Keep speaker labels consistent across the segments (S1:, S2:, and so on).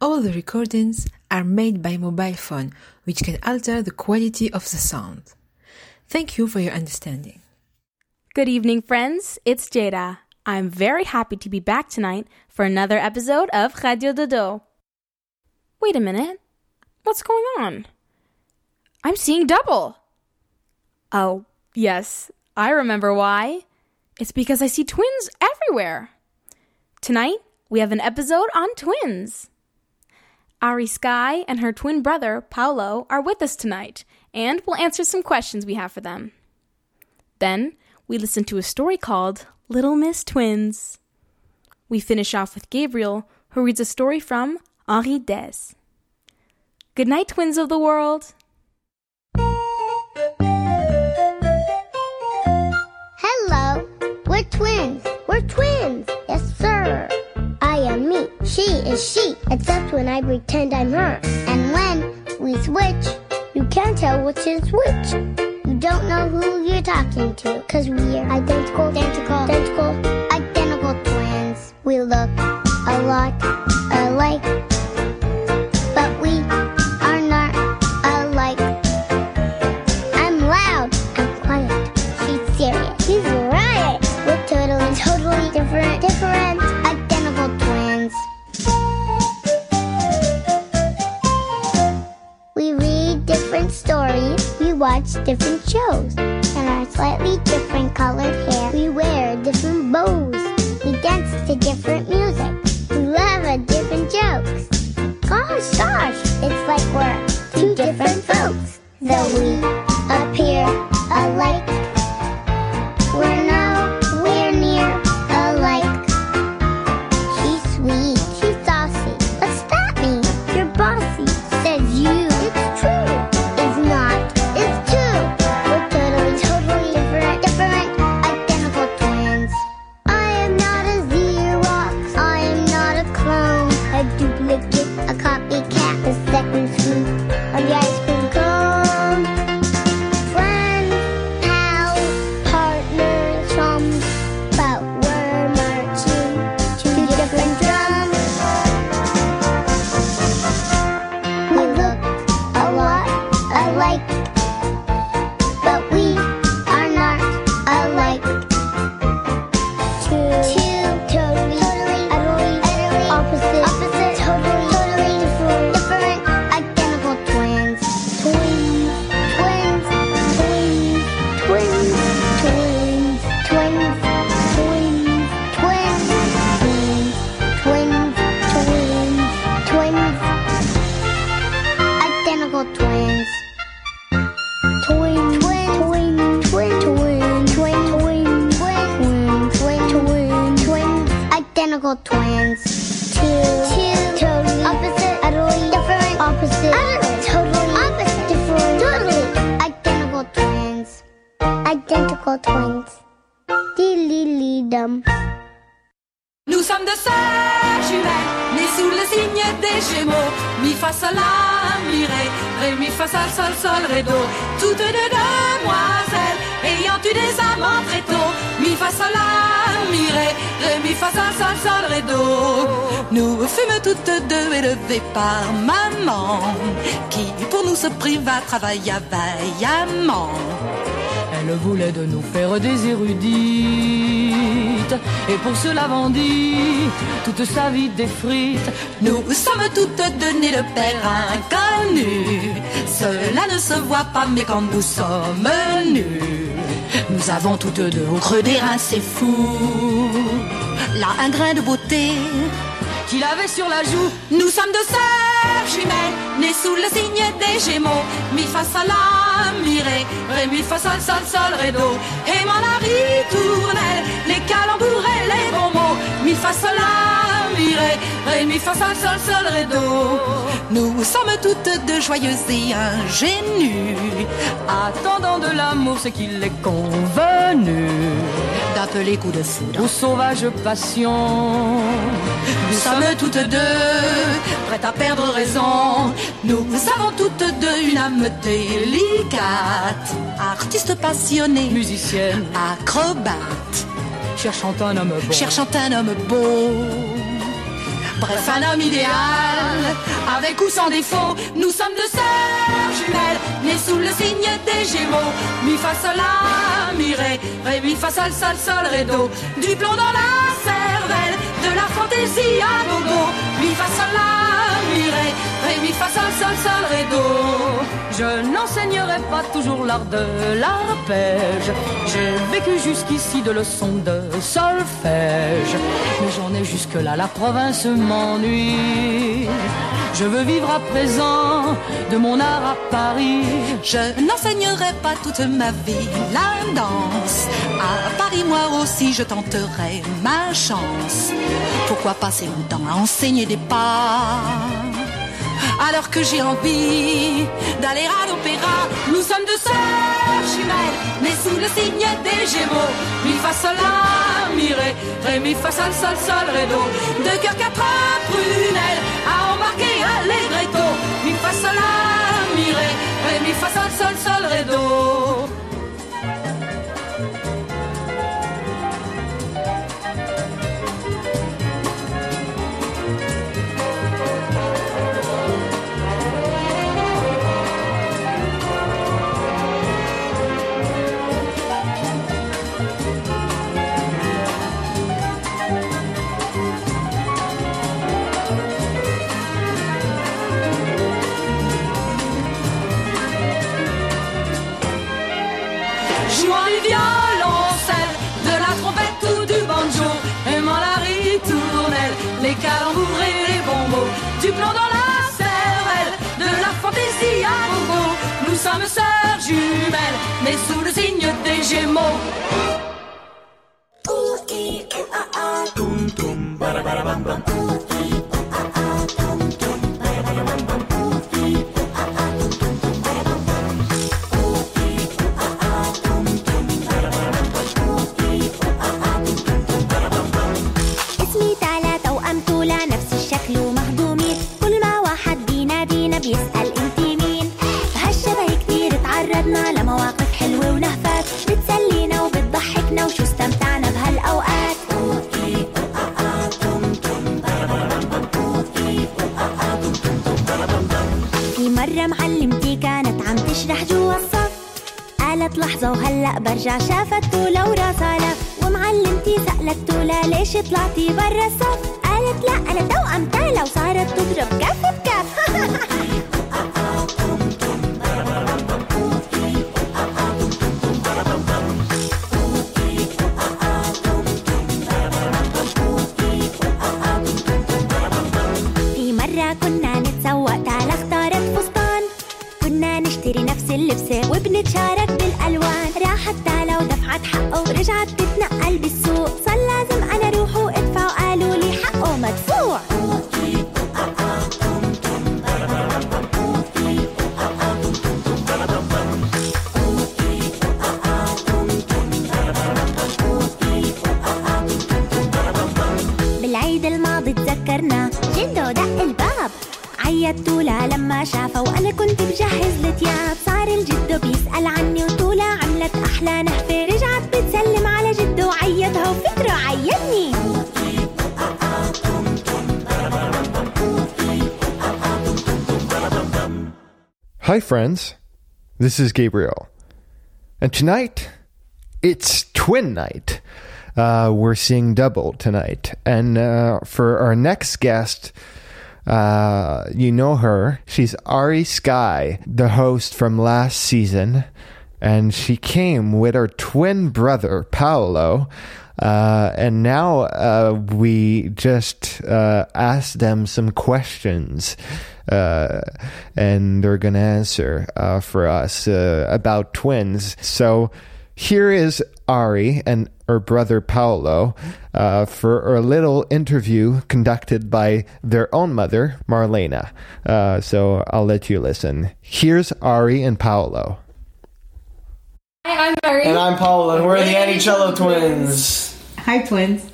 S1: all the recordings are made by mobile phone, which can alter the quality of the sound. Thank you for your understanding.
S2: Good evening, friends. It's Jada. I'm very happy to be back tonight for another episode of Radio Dodo. Wait a minute. What's going on? I'm seeing double. Oh, yes, I remember why. It's because I see twins everywhere. Tonight, we have an episode on twins. Ari Sky and her twin brother, Paolo, are with us tonight, and we'll answer some questions we have for them. Then, we listen to a story called Little Miss Twins. We finish off with Gabriel, who reads a story from Henri Dès. Good night, twins of the world.
S3: Hello. We're twins. We're twins. Yes, sir. I am me. She is she. Except when I pretend I'm her. And when we switch, you can't tell which is which. You don't know who you're talking to. Cause we're identical, identical, identical, identical twins. We look a lot alike. Watch different shows. And our slightly different colored hair. We wear different bows. We dance to different music. We love at different jokes. Gosh, gosh, it's like we're two different folks. Though we appear alike,
S4: travailla vaillamment.
S5: Elle voulait de nous faire des érudites. Et pour cela vendit toute sa vie des frites.
S4: Nous sommes toutes données de père inconnu. Cela ne se voit pas, mais quand nous sommes nus, nous avons toutes deux au creux des reins, c'est fou. Là, un grain de beauté
S5: qu'il avait sur la joue.
S4: Nous sommes deux sœurs jumelles, nées sous le signe des Gémeaux. Mi fa sol la mi ré, ré mi fa sol sol sol ré do. Et mon ritournelle, les calembours et les bons mots. Mi fa sol la mi ré, ré mi fa sol sol sol. Nous sommes toutes deux joyeuses et ingénues,
S5: attendant de l'amour ce qu'il est convenu
S4: d'appeler coup de foudre
S5: ou sauvage passion.
S4: Nous sommes toutes deux prêtes à perdre raison. Nous avons toutes deux une âme délicate, artiste passionnée,
S5: musicienne,
S4: acrobate,
S5: cherchant un homme beau.
S4: Cherchant un homme beau. Bref, un homme idéal, avec ou sans défaut. Nous sommes deux sœurs jumelles, nées sous le signe des Gémeaux. Mi fa sol la mi ré, ré mi fa sol sol sol ré. Du plomb dans la cervelle, de la fantaisie à gogo. Mi fa sol la mi ré, ré mi fa sol sol sol.
S5: Je n'enseignerai pas toujours l'art de l'arpège. J'ai vécu jusqu'ici de leçons de solfège. Mais j'en ai jusque-là, la province m'ennuie. Je veux vivre à présent de mon art à Paris.
S4: Je n'enseignerai pas toute ma vie la danse. À Paris, moi aussi, je tenterai ma chance. Pourquoi passer mon temps à enseigner des pas alors que j'ai envie d'aller à l'opéra. Nous sommes deux sœurs jumelles, nées sous le signe des Gémeaux. Mi fa sol la mi ré, ré mi fa sol sol sol ré do. Deux cœurs quatre prunelles fa sol sol sol ré. Signe des Gémeaux.
S6: لحظة وهلأ برجع شافت تولا وراسها لف ومعلمتي سألت تولا ليش طلعتي برا الصف قالت لا أنا توأم تالا وصارت تضرب كف بكف. اللبسة وبنتشارك بالألوان. راحت تالا ودفعت حقه ورجعت تتنقل بالسوق. صار لازم أنا روح وأدفع وقالوا لي حقه مدفوع. بالعيد الماضي تذكرنا جدو دق الباب. عيط تولا لما شافه وأنا كنت بجهز التياب
S7: Hi, friends. This is Gabriel. And tonight, it's twin night. Uh, we're seeing double tonight. And uh, for our next guest, uh, you know her. She's Ari Sky, the host from last season. And she came with her twin brother, Paolo. Uh, and now uh, we just uh, asked them some questions, uh, and they're going to answer uh, for us uh, about twins. So here is Ari and her brother Paolo uh, for a little interview conducted by their own mother, Marlena. Uh, so I'll let you listen. Here's Ari and Paolo.
S8: Hi, I'm Ari.
S9: And I'm Paolo, and we're the Anicello twins.
S10: Hi, twins.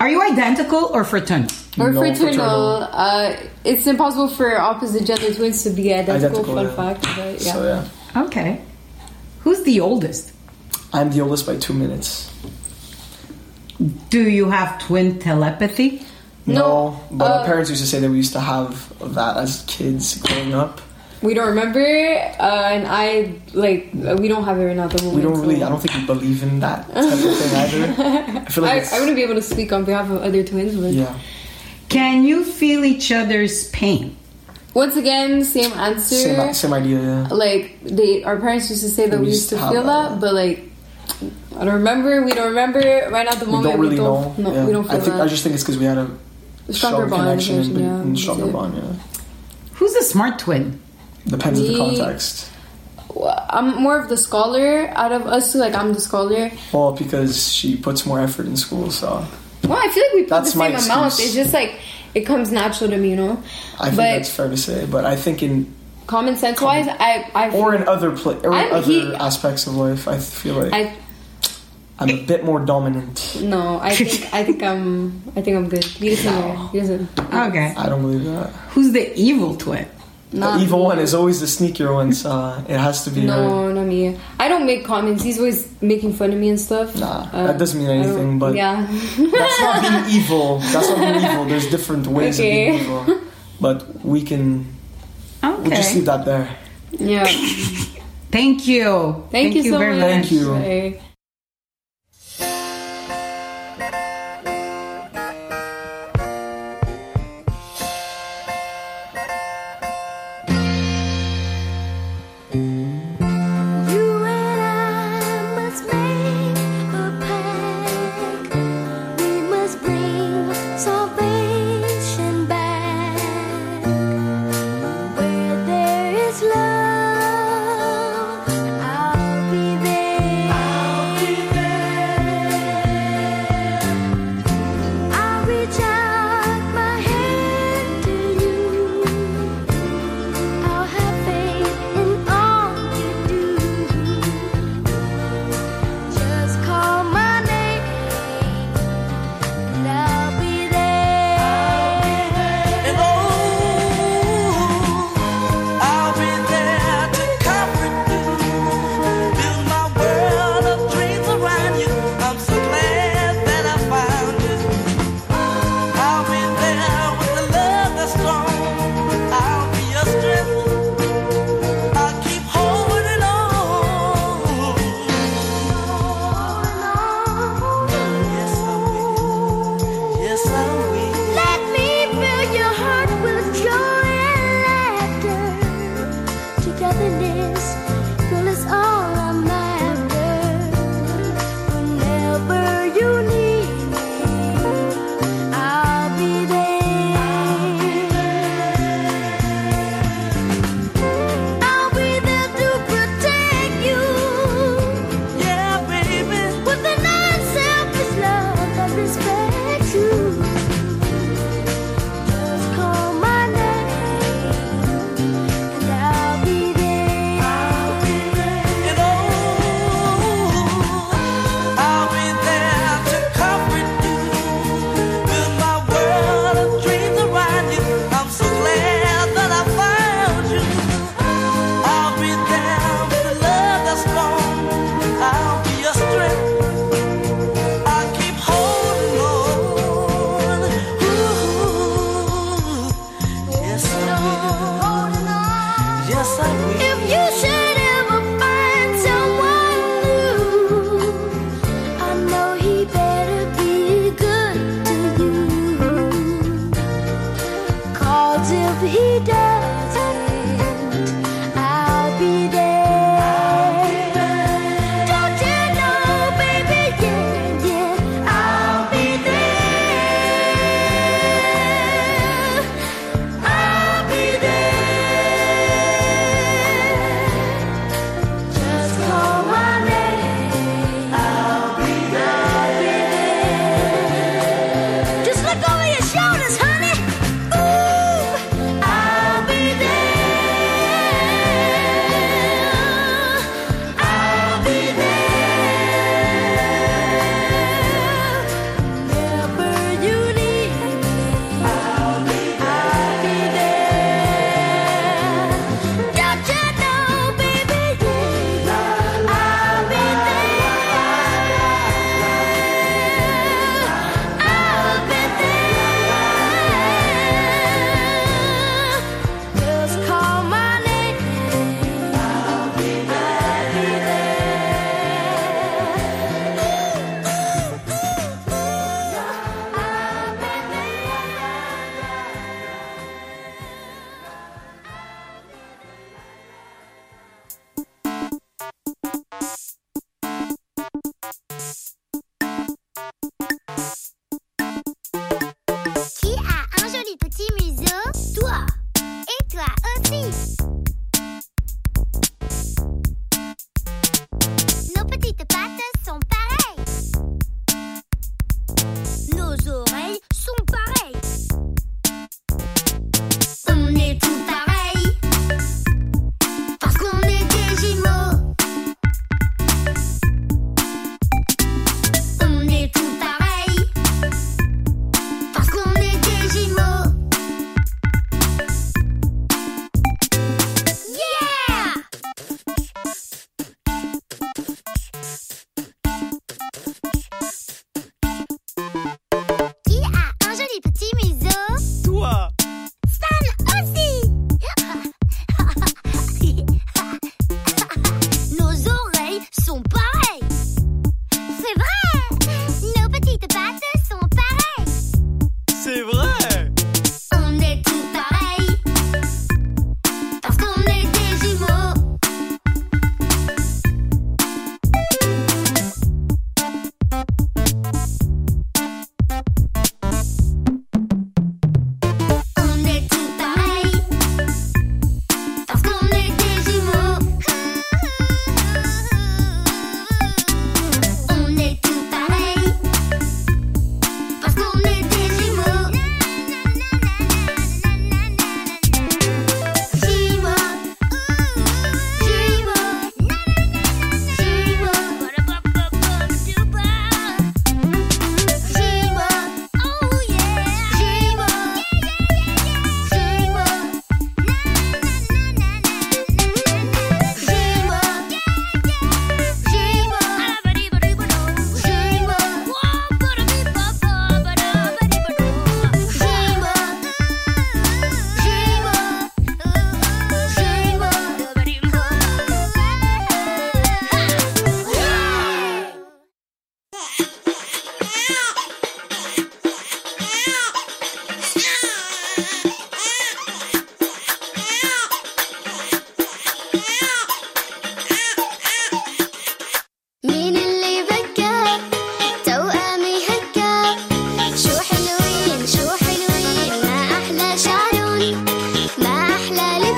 S10: Are you identical or fraternal?
S8: Or
S9: No,
S8: fraternal.
S9: fraternal.
S8: Uh, it's impossible for opposite gender twins to be identical.
S9: Identical,
S8: fun
S9: yeah.
S8: fact. But yeah.
S9: So yeah,
S10: Okay. Who's the oldest?
S9: I'm the oldest by two minutes.
S10: Do you have twin telepathy?
S9: No, but
S8: uh,
S9: our parents used to say that we used to have that as kids growing up.
S8: We don't remember, uh, and I like we don't have it right now. At the moment,
S9: We don't really.
S8: so-
S9: I don't think we believe in that type of thing either. I feel like
S8: I, I wouldn't be able to speak on behalf of other twins, but
S9: yeah.
S10: Can you feel each other's pain?
S8: once again, same answer.
S9: Same, same idea. Yeah.
S8: like they, our parents used to say that we, used to feel
S9: that,
S8: that, but like I don't remember. We don't remember right now at the
S9: We
S8: moment.
S9: don't really know.
S8: No,
S9: yeah.
S8: we don't feel
S9: I think
S8: that.
S9: I just think it's because we had a
S8: Stronger
S9: strong
S8: bond,
S9: connection and,
S8: yeah,
S9: and stronger bond. Yeah.
S10: Who's the smart twin?
S9: Depends on the context.
S8: I'm more of the scholar out of us two. Like I'm the scholar.
S9: Well, because she puts more effort in school, so
S8: Well, I feel like we put
S9: That's
S8: the same amount.
S9: excuse.
S8: It's just like it comes natural to me, you know.
S9: I think
S8: But-
S9: that's fair to say. But I think in
S8: Common sense wise, I I
S9: or in other pla- or
S8: I'm-
S9: other
S8: he-
S9: aspects of life, I feel like
S8: I
S9: I'm a bit more dominant.
S8: no. I think I think I'm I think I'm good. He doesn't. He doesn't.
S10: Okay.
S9: I don't believe that.
S10: Who's the evil twin?
S8: Not
S9: the evil
S8: me.
S9: one is always the sneakier one, so it has to be her.
S8: No, not me. I don't make comments. He's always making fun of me and stuff.
S9: Nah,
S8: Uh,
S9: that doesn't mean anything. But
S8: yeah,
S9: that's not being evil. That's not being evil. There's different ways
S8: Okay.
S9: of being evil. But we can we'll just leave that there.
S8: yeah.
S10: Thank you.
S8: Thank, you, so
S10: very
S8: much.
S9: Thank you.
S8: Bye.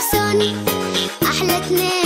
S3: يحبسوني أحلى اتنين.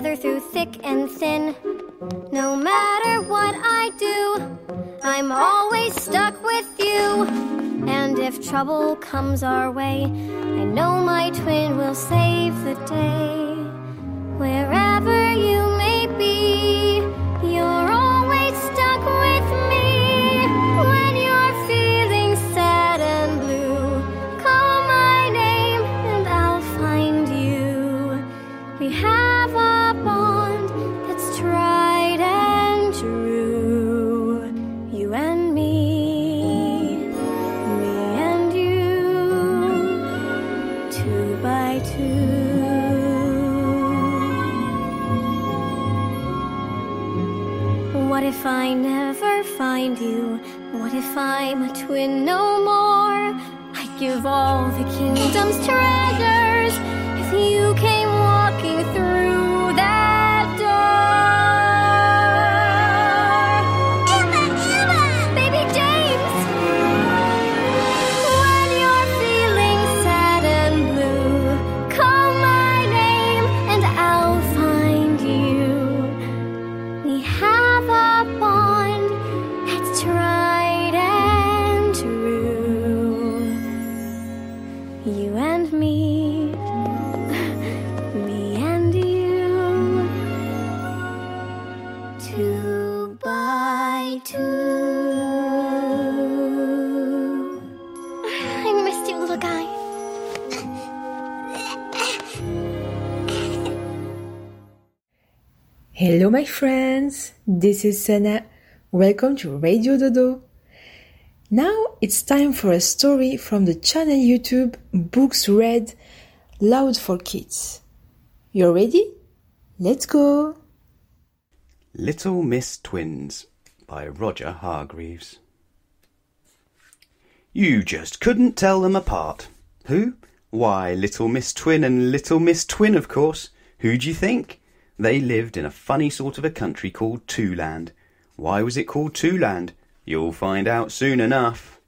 S11: Together through thick and thin. No matter what I do, I'm always stuck with you. And if trouble comes our way, I know my twin will save the day. Wherever you may be, you're always stuck with me. If I never find you? What if I'm a twin no more? I'd give all the kingdom's treasures if you came My
S1: friends. This is Sana. Welcome to Radio Dodo. Now it's time for a story from the channel YouTube Books Read Loud for Kids. You're ready? Let's go.
S12: Little Miss Twins by Roger Hargreaves. You just couldn't tell them apart. Who? Why, Little Miss Twin and Little Miss Twin, of course. Who do you think? They lived in a funny sort of a country called Twoland. Why was it called Twoland? You'll find out soon enough.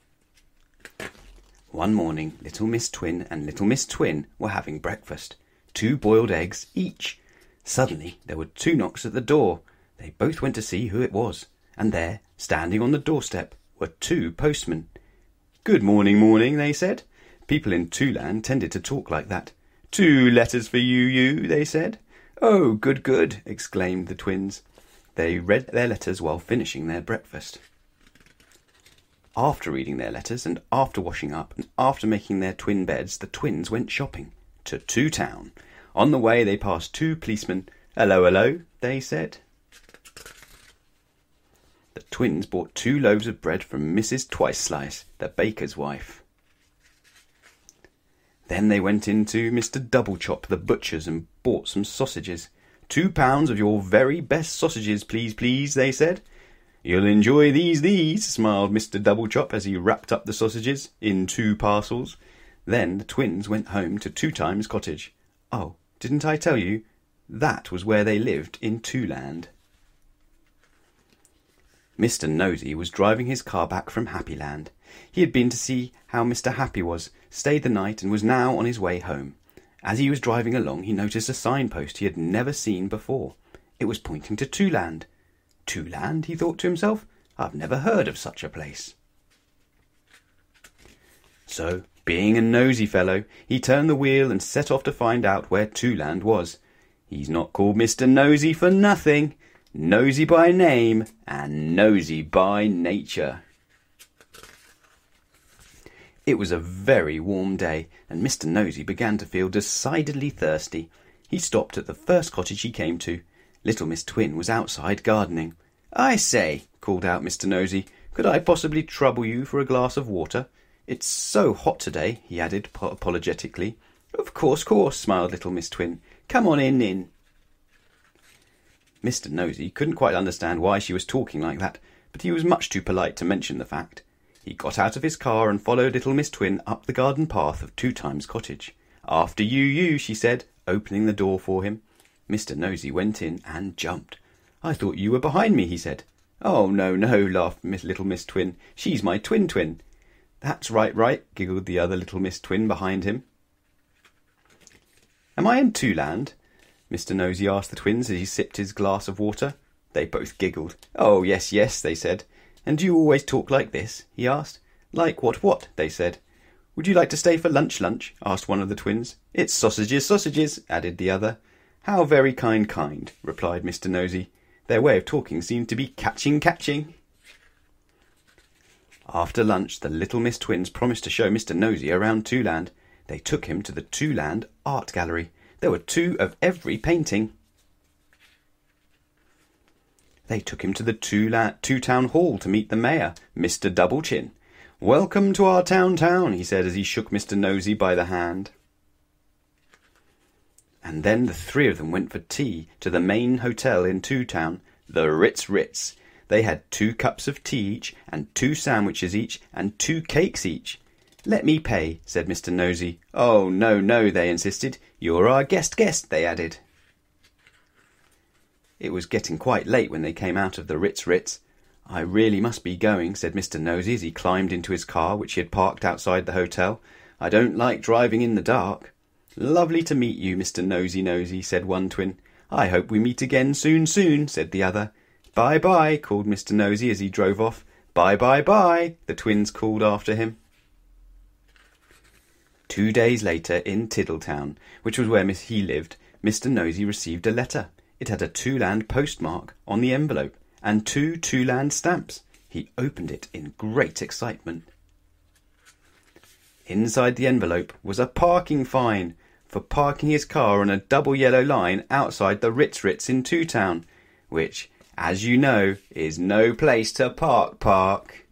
S12: One morning, Little Miss Twin and Little Miss Twin were having breakfast. Two boiled eggs each. Suddenly, there were two knocks at the door. They both went to see who it was, and there, standing on the doorstep, were two postmen. Good morning, morning, they said. People in Twoland tended to talk like that. Two letters for you, you, they said. Oh, good, good, exclaimed the twins. They read their letters while finishing their breakfast. After reading their letters, and after washing up, and after making their twin beds, the twins went shopping to Two Town. On the way, they passed two policemen. Hello, hello, they said. The twins bought two loaves of bread from Mrs. Twice Slice, the baker's wife. Then they went into Mr. Double Chop, the butcher's, and bought some sausages. Two pounds of your very best sausages, please, please, they said. You'll enjoy these, these, smiled Mr. Double Chop as he wrapped up the sausages in two parcels. Then the twins went home to Two Times Cottage. Oh, didn't I tell you? That was where they lived in Twoland. Mr. Nosey was driving his car back from Happyland. He had been to see how Mr. Happy was, stayed the night, and was now on his way home. As he was driving along, he noticed a signpost he had never seen before. It was pointing to Twoland. Twoland, he thought to himself. I've never heard of such a place. So, being a nosy fellow, he turned the wheel and set off to find out where Twoland was. He's not called Mr. Nosey for nothing. Nosy by name and nosy by nature. It was a very warm day, and Mr. Nosey began to feel decidedly thirsty. He stopped at the first cottage he came to. Little Miss Twin was outside gardening. I say, called out Mr. Nosey, could I possibly trouble you for a glass of water? It's so hot today, he added apologetically. Of course, course, smiled little Miss Twin. Come on in, in. Mr. Nosey couldn't quite understand why she was talking like that, but he was much too polite to mention the fact. He got out of his car and followed little Miss Twin up the garden path of Two Times Cottage. After you, you, she said, opening the door for him. Mr. Nosey went in and jumped. I thought you were behind me, he said. Oh, no, no, laughed Miss Little Miss Twin. She's my twin twin. That's right, right, giggled the other little Miss Twin behind him. Am I in Twoland? Mr. Nosey asked the twins as he sipped his glass of water. They both giggled. Oh, yes, yes, they said. And do you always talk like this? he asked. Like what, what? they said. Would you like to stay for lunch, lunch? asked one of the twins. It's sausages, sausages, added the other. How very kind, kind, replied Mr. Nosey. Their way of talking seemed to be catching, catching. After lunch, the little Miss Twins promised to show Mr. Nosey around Twoland. They took him to the Twoland Art Gallery. There were two of every painting. They took him to the two, la- two town hall to meet the mayor, Mr. Doublechin. Welcome to our town town, he said as he shook Mr. Nosey by the hand. And then the three of them went for tea to the main hotel in Two Town, the Ritz Ritz. They had two cups of tea each, and two sandwiches each, and two cakes each. Let me pay, said Mr. Nosey. Oh, no, no, they insisted. You're our guest guest, they added. It was getting quite late when they came out of the Ritz Ritz. I really must be going, said Mr. Nosey as he climbed into his car, which he had parked outside the hotel. I don't like driving in the dark. Lovely to meet you, Mr. Nosey Nosey, said one twin. I hope we meet again soon, soon, said the other. Bye bye, called Mr. Nosey as he drove off. Bye bye bye, the twins called after him. Two days later, in Tiddletown, which was where Miss he lived, Mr. Nosey received a letter. It had a Twoland postmark on the envelope and two Twoland stamps. He opened it in great excitement. Inside the envelope was a parking fine for parking his car on a double yellow line outside the Ritz Ritz in Two Town, which, as you know, is no place to park park.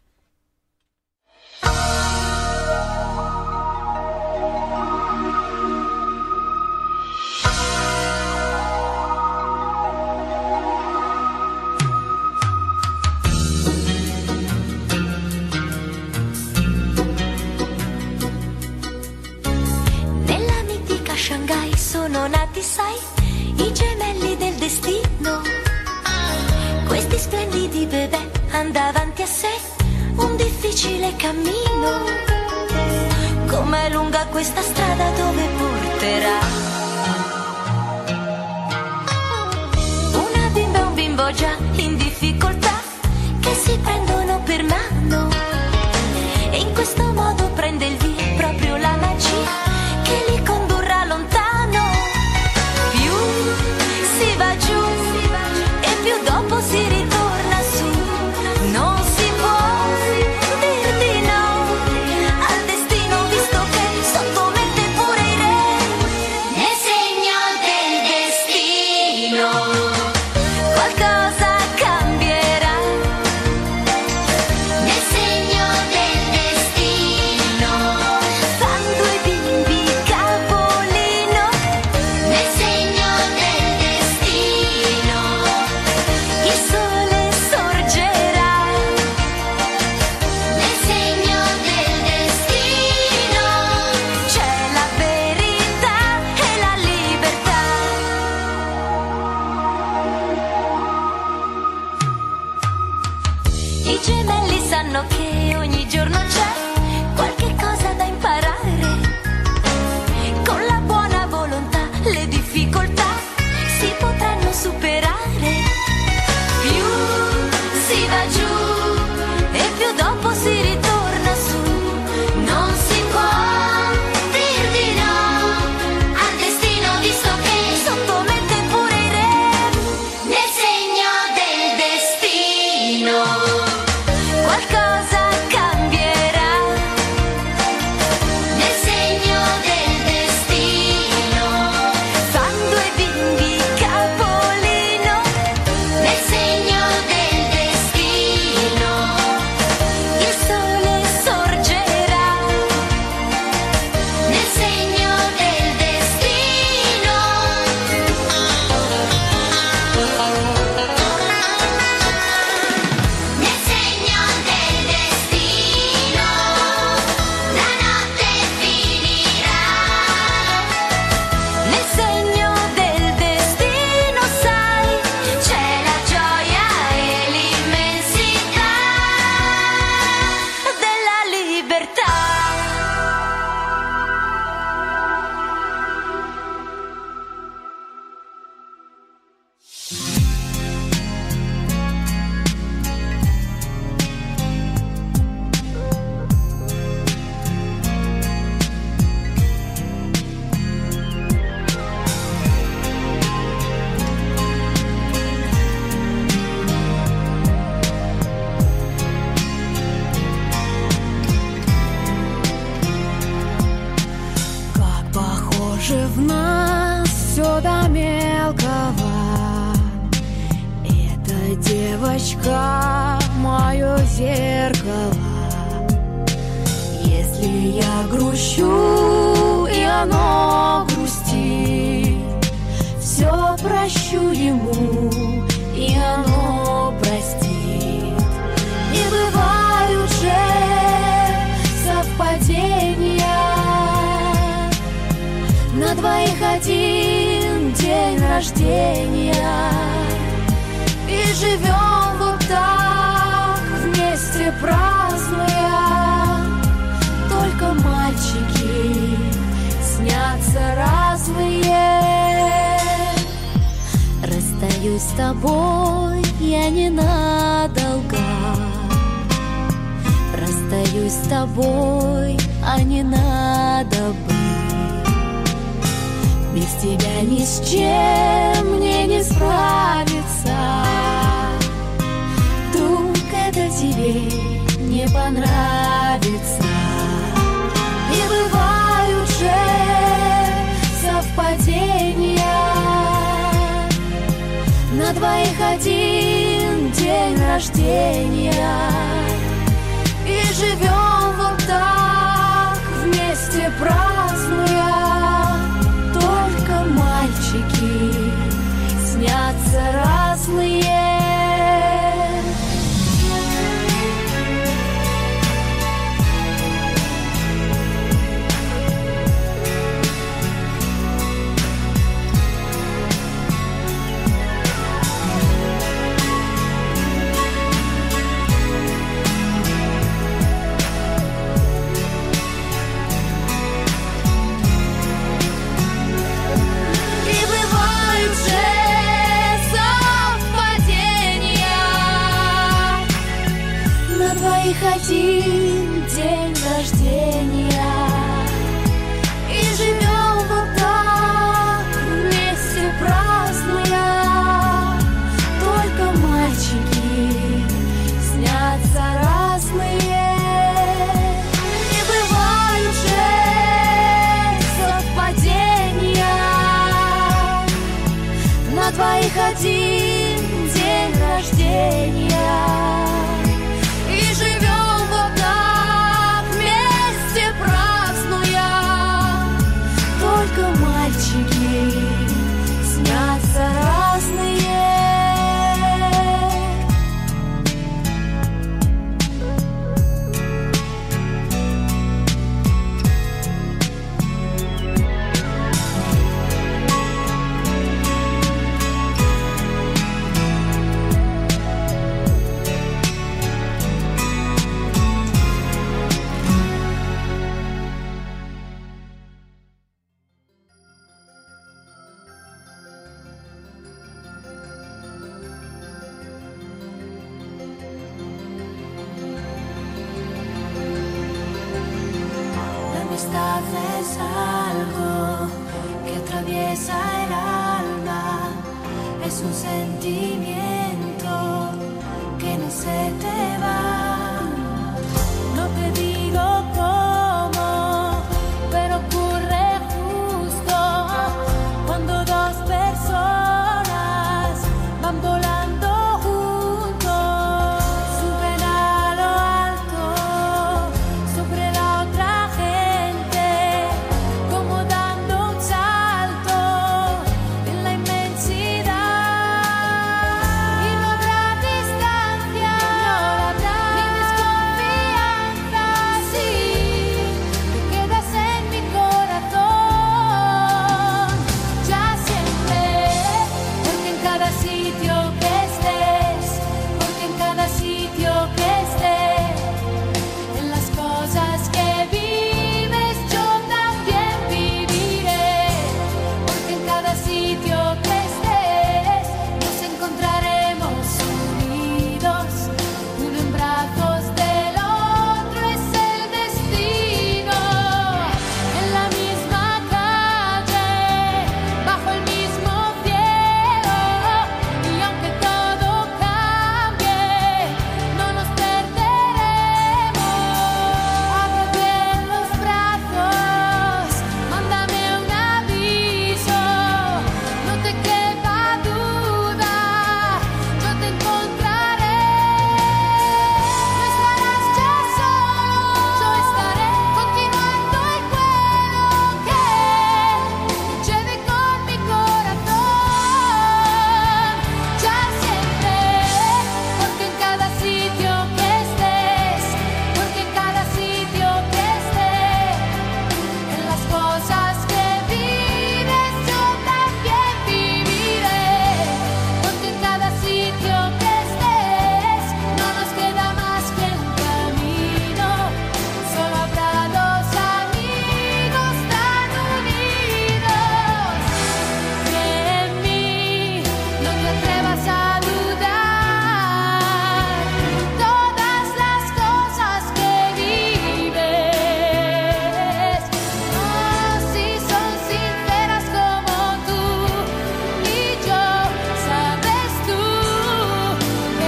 S13: Difficile cammino. Com'è lunga questa strada dove porterà? Una bimba e un bimbo già in difficoltà che si prendono per mano. E in questo делюсь с тобой, а не надо бы. Без тебя ни с чем мне не справиться. Вдруг это тебе не понравится. И бывают же совпадения на двоих один день рождения живем вот так, вместе празднуя. Только мальчики снятся разные.
S14: see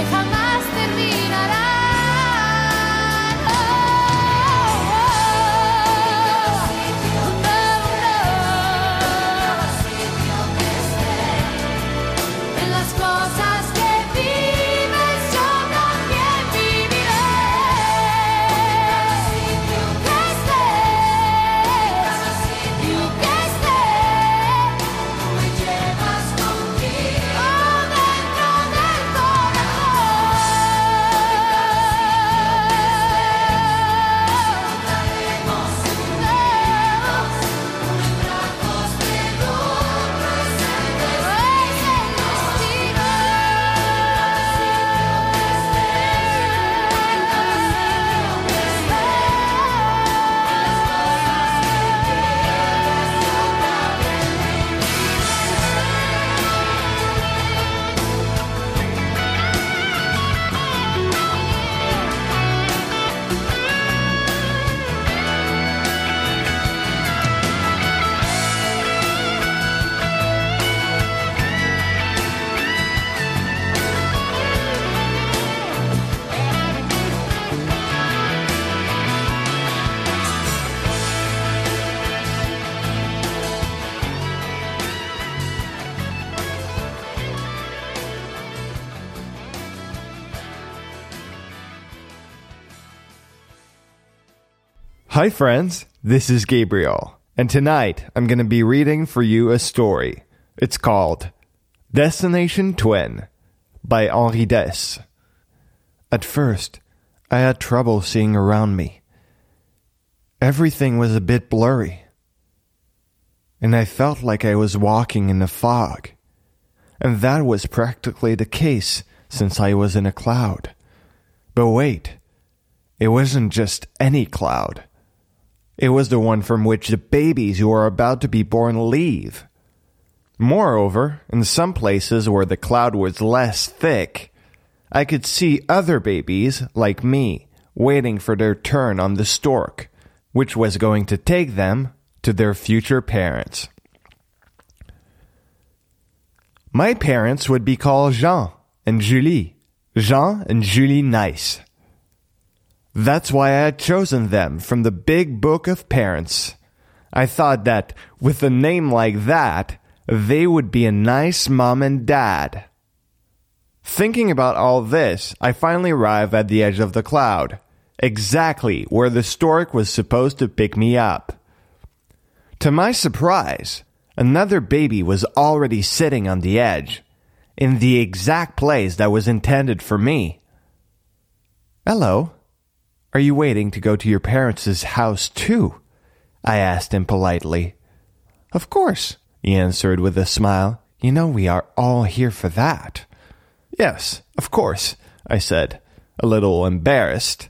S14: 세상
S7: Hi, friends. This is Gabriel. And tonight I'm going to be reading for you a story. It's called Destination Twin by Henri Dès. At first, I had trouble seeing around me. Everything was a bit blurry. And I felt like I was walking in a fog. And that was practically the case since I was in a cloud. But wait, it wasn't just any cloud. It was the one from which the babies who are about to be born leave. Moreover, in some places where the cloud was less thick, I could see other babies, like me, waiting for their turn on the stork, which was going to take them to their future parents. My parents would be called Jean and Julie. Jean and Julie Nice. That's why I had chosen them from the big book of parents. I thought that with a name like that, they would be a nice mom and dad. Thinking about all this, I finally arrive at the edge of the cloud, exactly where the stork was supposed to pick me up. To my surprise, another baby was already sitting on the edge, in the exact place that was intended for me. Hello. Are you waiting to go to your parents' house too? I asked him politely. Of course, he answered with a smile. You know we are all here for that. Yes, of course, I said, a little embarrassed.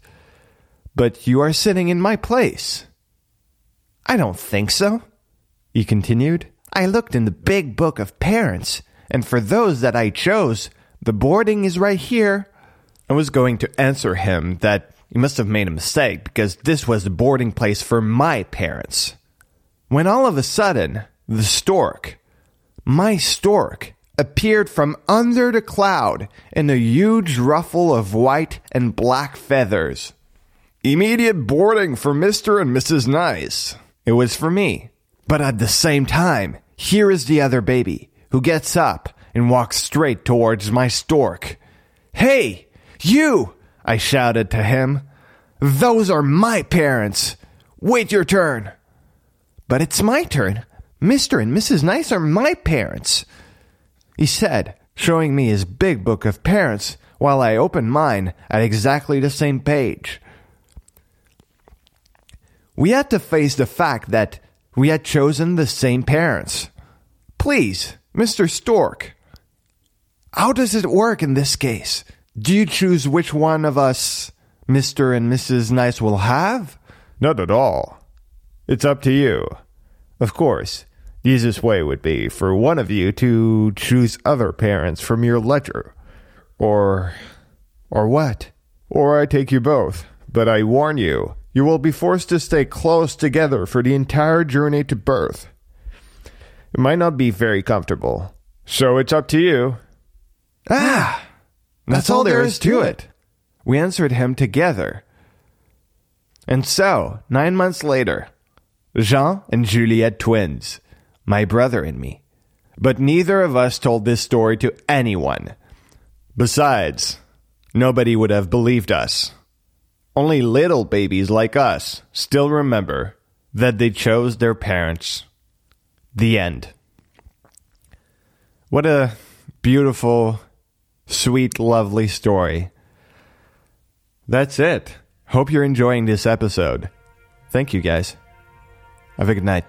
S7: But you are sitting in my place. I don't think so, he continued. I looked in the big book of parents, and for those that I chose, the boarding is right here. I was going to answer him that he must have made a mistake because this was the boarding place for my parents. When all of a sudden, the stork, my stork, appeared from under the cloud in a huge ruffle of white and black feathers. Immediate boarding for Mr. and Mrs. Nice. It was for me. But at the same time, here is the other baby, who gets up and walks straight towards my stork. Hey, you! I shouted to him. Those are my parents. Wait your turn. But it's my turn. Mr. and Mrs. Nice are my parents. He said, showing me his big book of parents while I opened mine at exactly the same page. We had to face the fact that we had chosen the same parents. Please, Mr. Stork, how does it work in this case? Do you choose which one of us Mr. and Mrs. Nice will have? Not at all. It's up to you. Of course, the easiest way would be for one of you to choose other parents from your ledger. Or. or what? Or I take you both. But I warn you, you will be forced to stay close together for the entire journey to birth. It might not be very comfortable. So it's up to you. Ah! That's, all there is to it. We answered him together. And so, nine months later, Jean and Juliette twins, my brother and me. But neither of us told this story to anyone. Besides, nobody would have believed us. Only little babies like us still remember that they chose their parents. The end. What a beautiful, sweet, lovely story. That's it. Hope you're enjoying this episode. Thank you, guys. Have a good night.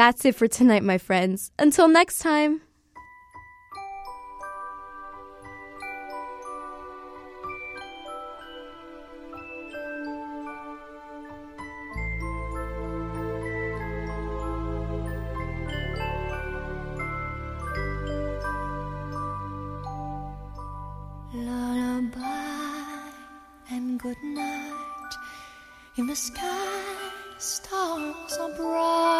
S14: That's it for tonight, my friends. Until next time.
S13: Good night. In the sky, stars are bright.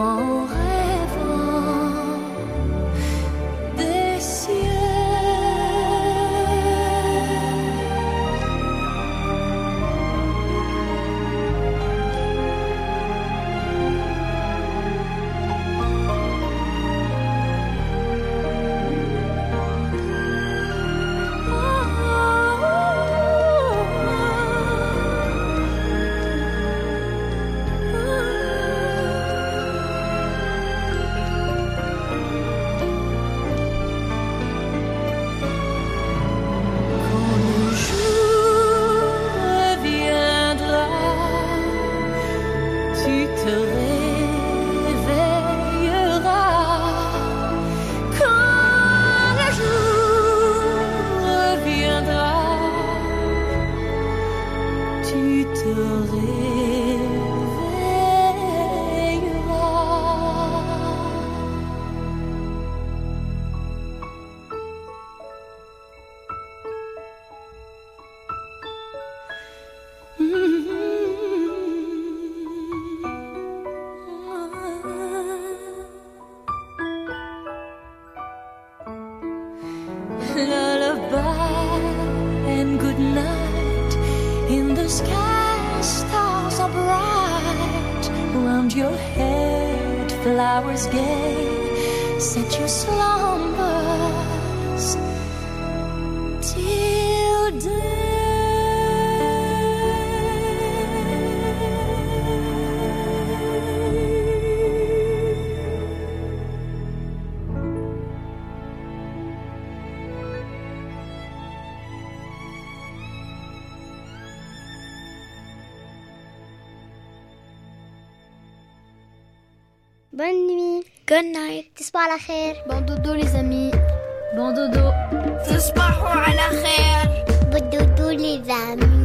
S13: 我还
S3: Bonne nuit. Good night. Tisbah la khair. Bon dodo
S14: les amis.
S15: Bon dodo.
S16: Tisbah la khair.
S14: Bon dodo les amis.